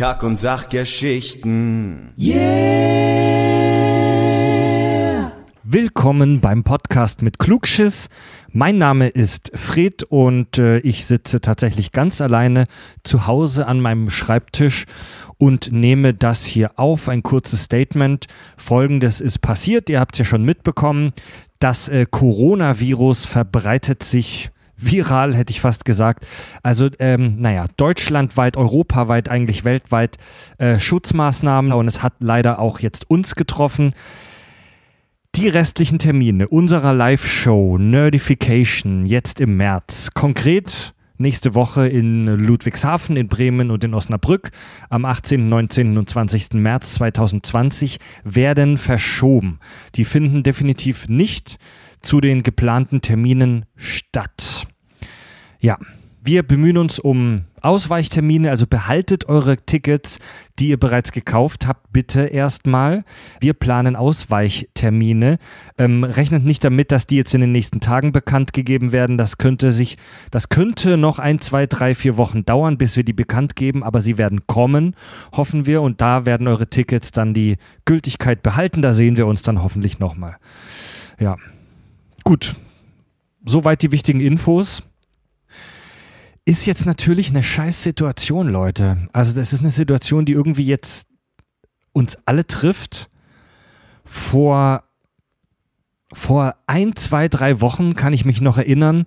Kack- und Sachgeschichten. Yeah! Willkommen beim Podcast mit Klugschiss. Mein Name ist Fred und äh, ich sitze tatsächlich ganz alleine zu Hause an meinem Schreibtisch und nehme das hier auf. Ein kurzes Statement. Folgendes ist passiert. Ihr habt es ja schon mitbekommen. Das äh, Coronavirus verbreitet sich viral, hätte ich fast gesagt. Also, ähm, naja, deutschlandweit, europaweit, eigentlich weltweit äh, Schutzmaßnahmen und es hat leider auch jetzt uns getroffen. Die restlichen Termine unserer Live-Show Nerdification jetzt im März. Konkret nächste Woche in Ludwigshafen, in Bremen und in Osnabrück am 18., 19. und 20. März 2020 werden verschoben. Die finden definitiv nicht zu den geplanten Terminen statt. Ja, wir bemühen uns um Ausweichtermine, also behaltet eure Tickets, die ihr bereits gekauft habt, bitte erstmal. Wir planen Ausweichtermine. Ähm, rechnet nicht damit, dass die jetzt in den nächsten Tagen bekannt gegeben werden. Das könnte sich, das könnte noch ein, zwei, drei, vier Wochen dauern, bis wir die bekannt geben, aber sie werden kommen, hoffen wir. Und da werden eure Tickets dann die Gültigkeit behalten. Da sehen wir uns dann hoffentlich nochmal. Ja. Gut. Soweit die wichtigen Infos ist jetzt natürlich eine scheiß Situation, Leute. Also das ist eine Situation, die irgendwie jetzt uns alle trifft. Vor, vor ein, zwei, drei Wochen kann ich mich noch erinnern,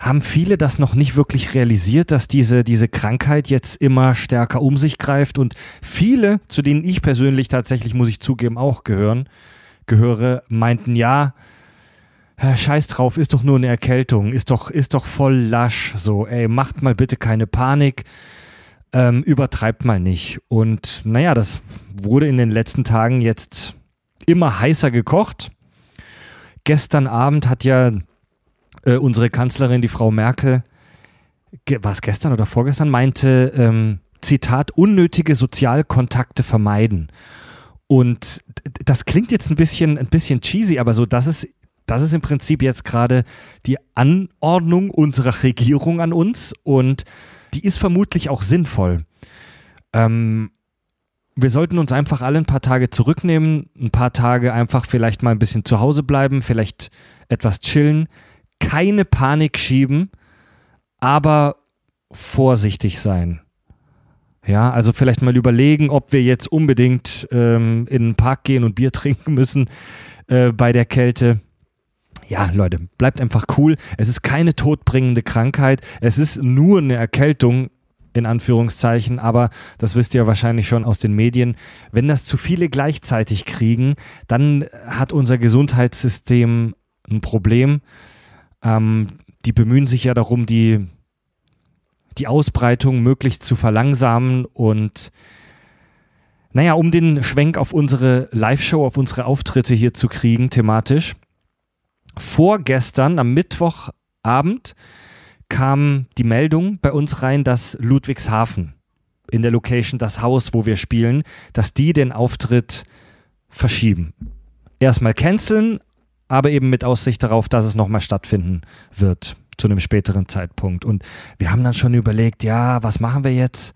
haben viele das noch nicht wirklich realisiert, dass diese, diese Krankheit jetzt immer stärker um sich greift und viele, zu denen ich persönlich tatsächlich, muss ich zugeben, auch gehören, gehöre, meinten, ja, Scheiß drauf, ist doch nur eine Erkältung, ist doch, ist doch voll lasch. So, ey, macht mal bitte keine Panik, ähm, übertreibt mal nicht. Und naja, das wurde in den letzten Tagen jetzt immer heißer gekocht. Gestern Abend hat ja äh, unsere Kanzlerin, die Frau Merkel, war es gestern oder vorgestern, meinte, ähm, Zitat, unnötige Sozialkontakte vermeiden. Und das klingt jetzt ein bisschen, ein bisschen cheesy, aber so, das ist das ist im Prinzip jetzt gerade die Anordnung unserer Regierung an uns und die ist vermutlich auch sinnvoll. Ähm, wir sollten uns einfach alle ein paar Tage zurücknehmen, ein paar Tage einfach vielleicht mal ein bisschen zu Hause bleiben, vielleicht etwas chillen, keine Panik schieben, aber vorsichtig sein. Ja, also vielleicht mal überlegen, ob wir jetzt unbedingt ähm, in den Park gehen und Bier trinken müssen äh, bei der Kälte ja, Leute, bleibt einfach cool. Es ist keine todbringende Krankheit. Es ist nur eine Erkältung, in Anführungszeichen, aber das wisst ihr wahrscheinlich schon aus den Medien. Wenn das zu viele gleichzeitig kriegen, dann hat unser Gesundheitssystem ein Problem. Ähm, die bemühen sich ja darum, die, die Ausbreitung möglichst zu verlangsamen und naja, um den Schwenk auf unsere Live-Show, auf unsere Auftritte hier zu kriegen, thematisch vorgestern, am Mittwochabend, kam die Meldung bei uns rein, dass Ludwigshafen in der Location, das Haus, wo wir spielen, dass die den Auftritt verschieben. Erstmal canceln, aber eben mit Aussicht darauf, dass es nochmal stattfinden wird zu einem späteren Zeitpunkt. Und wir haben dann schon überlegt, ja, was machen wir jetzt?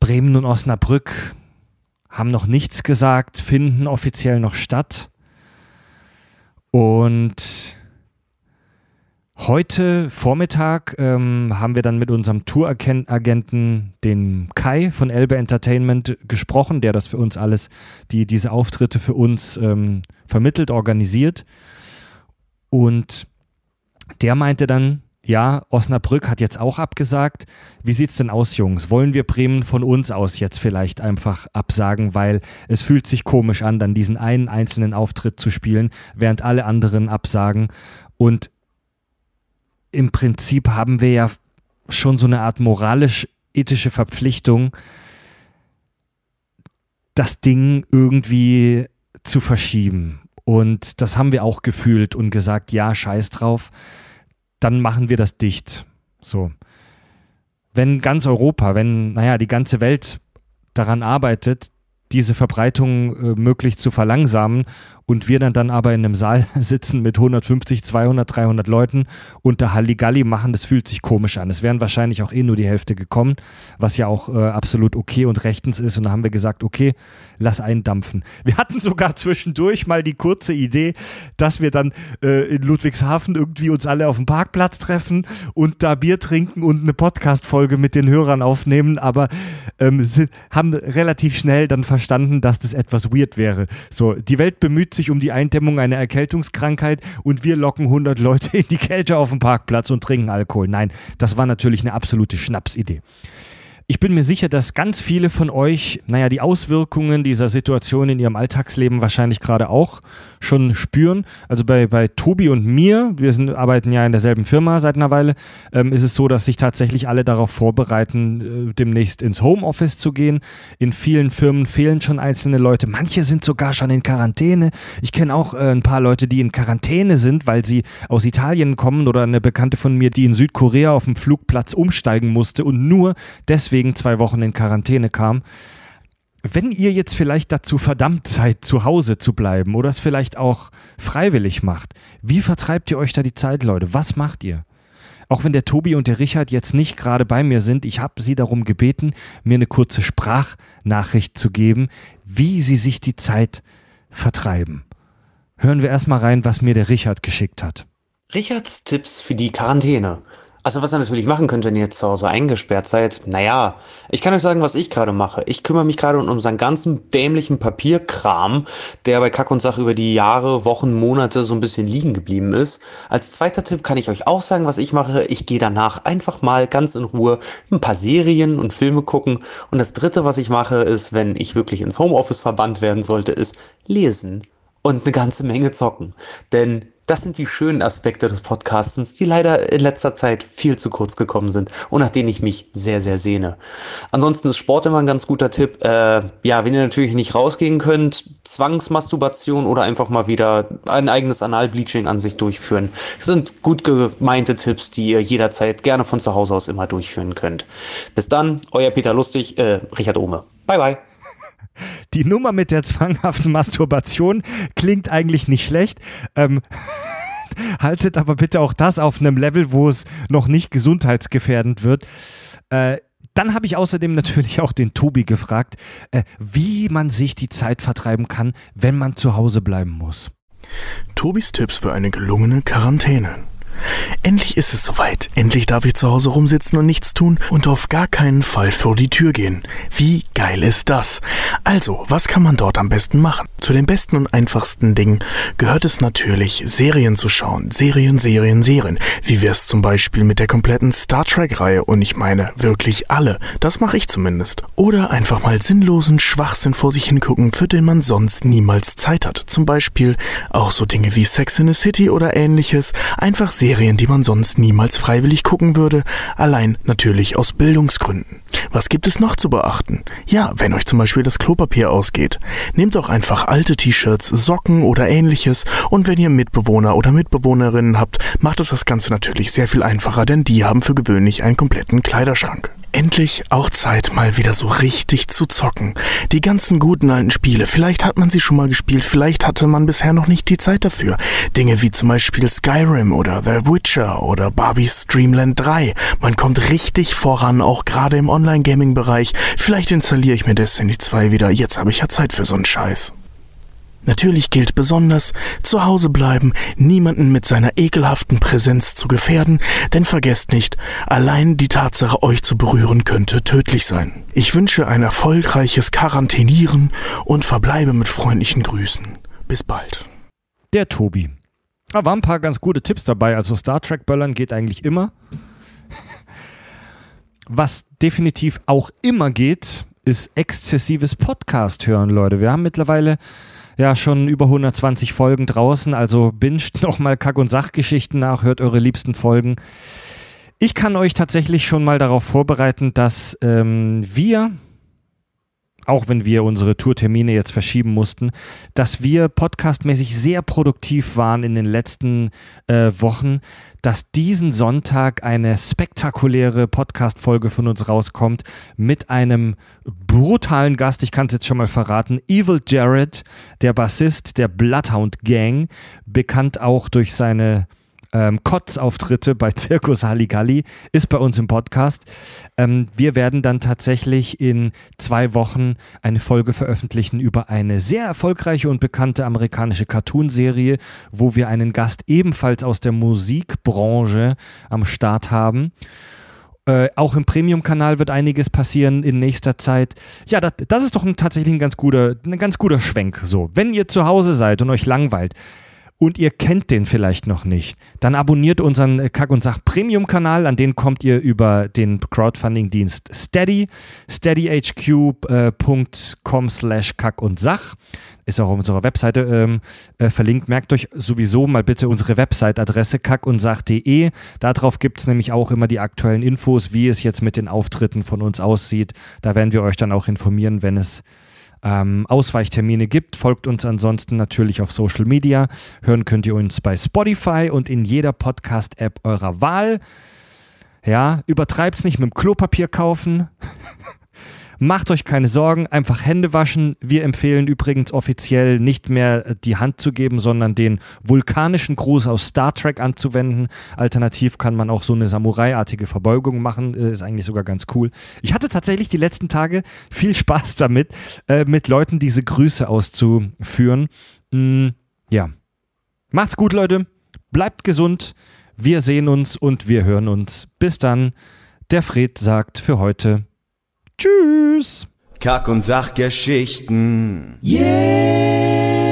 Bremen und Osnabrück haben noch nichts gesagt, finden offiziell noch statt. Und heute Vormittag ähm, haben wir dann mit unserem Touragenten, den Kai von Elbe Entertainment, gesprochen, der das für uns alles, die diese Auftritte für uns ähm, vermittelt, organisiert. Und der meinte dann, ja, Osnabrück hat jetzt auch abgesagt. Wie sieht's denn aus, Jungs? Wollen wir Bremen von uns aus jetzt vielleicht einfach absagen, weil es fühlt sich komisch an, dann diesen einen einzelnen Auftritt zu spielen, während alle anderen absagen. Und im Prinzip haben wir ja schon so eine Art moralisch-ethische Verpflichtung, das Ding irgendwie zu verschieben. Und das haben wir auch gefühlt und gesagt, ja, scheiß drauf dann machen wir das dicht. So. Wenn ganz Europa, wenn, naja, die ganze Welt daran arbeitet, diese Verbreitung äh, möglichst zu verlangsamen und wir dann, dann aber in einem Saal sitzen mit 150, 200, 300 Leuten und da Halligalli machen, das fühlt sich komisch an. Es wären wahrscheinlich auch eh nur die Hälfte gekommen, was ja auch äh, absolut okay und rechtens ist. Und da haben wir gesagt, okay, lass eindampfen. Wir hatten sogar zwischendurch mal die kurze Idee, dass wir dann äh, in Ludwigshafen irgendwie uns alle auf dem Parkplatz treffen und da Bier trinken und eine Podcast-Folge mit den Hörern aufnehmen, aber ähm, sind, haben relativ schnell dann verstanden, dass das etwas weird wäre. So, die Welt bemüht sich um die Eindämmung einer Erkältungskrankheit und wir locken 100 Leute in die Kälte auf dem Parkplatz und trinken Alkohol. Nein, das war natürlich eine absolute Schnapsidee. Ich bin mir sicher, dass ganz viele von euch, naja, die Auswirkungen dieser Situation in ihrem Alltagsleben wahrscheinlich gerade auch schon spüren. Also bei, bei Tobi und mir, wir sind, arbeiten ja in derselben Firma seit einer Weile, ähm, ist es so, dass sich tatsächlich alle darauf vorbereiten, äh, demnächst ins Homeoffice zu gehen. In vielen Firmen fehlen schon einzelne Leute. Manche sind sogar schon in Quarantäne. Ich kenne auch äh, ein paar Leute, die in Quarantäne sind, weil sie aus Italien kommen oder eine Bekannte von mir, die in Südkorea auf dem Flugplatz umsteigen musste und nur deswegen deswegen zwei Wochen in Quarantäne kam. Wenn ihr jetzt vielleicht dazu verdammt seid, zu Hause zu bleiben oder es vielleicht auch freiwillig macht, wie vertreibt ihr euch da die Zeit, Leute? Was macht ihr? Auch wenn der Tobi und der Richard jetzt nicht gerade bei mir sind, ich habe sie darum gebeten, mir eine kurze Sprachnachricht zu geben, wie sie sich die Zeit vertreiben. Hören wir erstmal rein, was mir der Richard geschickt hat. Richards Tipps für die Quarantäne. Also was ihr natürlich machen könnt, wenn ihr jetzt zu Hause eingesperrt seid, naja, ich kann euch sagen, was ich gerade mache. Ich kümmere mich gerade um unseren ganzen dämlichen Papierkram, der bei Kack und Sach über die Jahre, Wochen, Monate so ein bisschen liegen geblieben ist. Als zweiter Tipp kann ich euch auch sagen, was ich mache. Ich gehe danach einfach mal ganz in Ruhe ein paar Serien und Filme gucken. Und das dritte, was ich mache, ist, wenn ich wirklich ins Homeoffice verbannt werden sollte, ist lesen und eine ganze Menge zocken. Denn das sind die schönen Aspekte des Podcastens, die leider in letzter Zeit viel zu kurz gekommen sind und nach denen ich mich sehr, sehr sehne. Ansonsten ist Sport immer ein ganz guter Tipp. Äh, ja, wenn ihr natürlich nicht rausgehen könnt, Zwangsmasturbation oder einfach mal wieder ein eigenes Analbleaching an sich durchführen. Das sind gut gemeinte Tipps, die ihr jederzeit gerne von zu Hause aus immer durchführen könnt. Bis dann, euer Peter Lustig, äh, Richard Ohme. Bye, bye. Die Nummer mit der zwanghaften Masturbation klingt eigentlich nicht schlecht. Ähm, haltet aber bitte auch das auf einem Level, wo es noch nicht gesundheitsgefährdend wird. Äh, dann habe ich außerdem natürlich auch den Tobi gefragt, äh, wie man sich die Zeit vertreiben kann, wenn man zu Hause bleiben muss. Tobis Tipps für eine gelungene Quarantäne. Endlich ist es soweit. Endlich darf ich zu Hause rumsitzen und nichts tun und auf gar keinen Fall vor die Tür gehen. Wie geil ist das? Also, was kann man dort am besten machen? Zu den besten und einfachsten Dingen gehört es natürlich, Serien zu schauen. Serien, Serien, Serien. Wie wär's zum Beispiel mit der kompletten Star Trek-Reihe? Und ich meine wirklich alle. Das mache ich zumindest. Oder einfach mal sinnlosen Schwachsinn vor sich hingucken, für den man sonst niemals Zeit hat. Zum Beispiel auch so Dinge wie Sex in the City oder ähnliches. Einfach Serien Serien, die man sonst niemals freiwillig gucken würde, allein natürlich aus Bildungsgründen. Was gibt es noch zu beachten? Ja, wenn euch zum Beispiel das Klopapier ausgeht, nehmt auch einfach alte T-Shirts, Socken oder ähnliches und wenn ihr Mitbewohner oder Mitbewohnerinnen habt, macht es das Ganze natürlich sehr viel einfacher, denn die haben für gewöhnlich einen kompletten Kleiderschrank. Endlich auch Zeit, mal wieder so richtig zu zocken. Die ganzen guten alten Spiele, vielleicht hat man sie schon mal gespielt, vielleicht hatte man bisher noch nicht die Zeit dafür. Dinge wie zum Beispiel Skyrim oder The Witcher oder Barbie's Dreamland 3. Man kommt richtig voran, auch gerade im Online-Gaming-Bereich. Vielleicht installiere ich mir Destiny 2 wieder, jetzt habe ich ja Zeit für so einen Scheiß. Natürlich gilt besonders, zu Hause bleiben, niemanden mit seiner ekelhaften Präsenz zu gefährden, denn vergesst nicht, allein die Tatsache, euch zu berühren, könnte tödlich sein. Ich wünsche ein erfolgreiches Quarantänieren und verbleibe mit freundlichen Grüßen. Bis bald. Der Tobi. Da waren ein paar ganz gute Tipps dabei. Also Star Trek Böllern geht eigentlich immer. Was definitiv auch immer geht, ist exzessives Podcast hören, Leute. Wir haben mittlerweile ja schon über 120 Folgen draußen, also binscht nochmal Kack- und Sachgeschichten nach, hört eure liebsten Folgen. Ich kann euch tatsächlich schon mal darauf vorbereiten, dass ähm, wir auch wenn wir unsere Tourtermine jetzt verschieben mussten, dass wir podcastmäßig sehr produktiv waren in den letzten äh, Wochen, dass diesen Sonntag eine spektakuläre Podcast-Folge von uns rauskommt mit einem brutalen Gast, ich kann es jetzt schon mal verraten, Evil Jared, der Bassist der Bloodhound Gang, bekannt auch durch seine ähm, Kotz-Auftritte bei Zirkus Halligalli, ist bei uns im Podcast. Ähm, wir werden dann tatsächlich in zwei Wochen eine Folge veröffentlichen über eine sehr erfolgreiche und bekannte amerikanische Cartoonserie, wo wir einen Gast ebenfalls aus der Musikbranche am Start haben. Äh, auch im Premium-Kanal wird einiges passieren in nächster Zeit. Ja, das, das ist doch ein, tatsächlich ein ganz guter, ein ganz guter Schwenk. So, wenn ihr zu Hause seid und euch langweilt, und ihr kennt den vielleicht noch nicht, dann abonniert unseren äh, Kack und Sach Premium-Kanal. An den kommt ihr über den Crowdfunding-Dienst Steady, steadyhq.com äh, slash Kack und Sach. Ist auch auf unserer Webseite ähm, äh, verlinkt. Merkt euch sowieso mal bitte unsere Website-Adresse kackundsach.de. Darauf gibt es nämlich auch immer die aktuellen Infos, wie es jetzt mit den Auftritten von uns aussieht. Da werden wir euch dann auch informieren, wenn es ähm, Ausweichtermine gibt. Folgt uns ansonsten natürlich auf Social Media. Hören könnt ihr uns bei Spotify und in jeder Podcast-App eurer Wahl. Ja, übertreibt's nicht mit dem Klopapier kaufen. Macht euch keine Sorgen, einfach Hände waschen. Wir empfehlen übrigens offiziell nicht mehr die Hand zu geben, sondern den vulkanischen Gruß aus Star Trek anzuwenden. Alternativ kann man auch so eine Samurai-artige Verbeugung machen, äh, ist eigentlich sogar ganz cool. Ich hatte tatsächlich die letzten Tage viel Spaß damit, äh, mit Leuten diese Grüße auszuführen. Mm, ja. Macht's gut, Leute. Bleibt gesund. Wir sehen uns und wir hören uns. Bis dann. Der Fred sagt für heute Tschüss. Kack- und Sachgeschichten. Yeah.